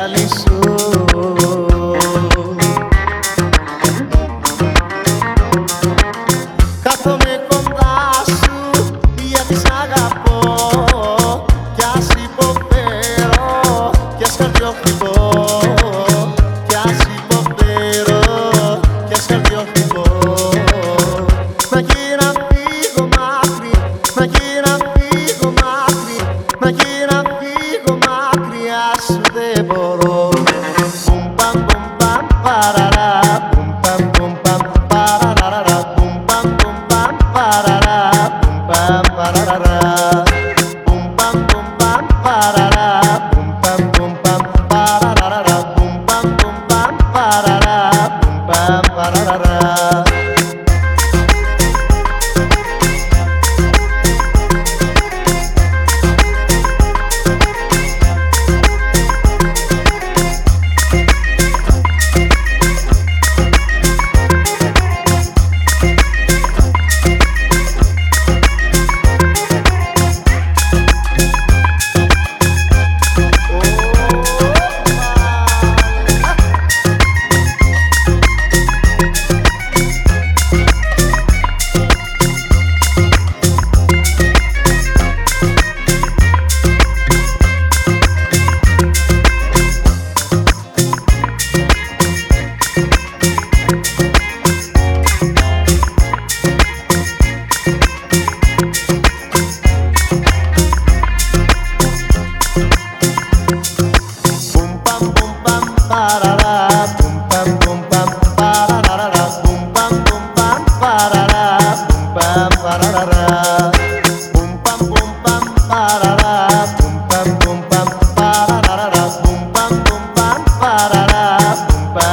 Alice.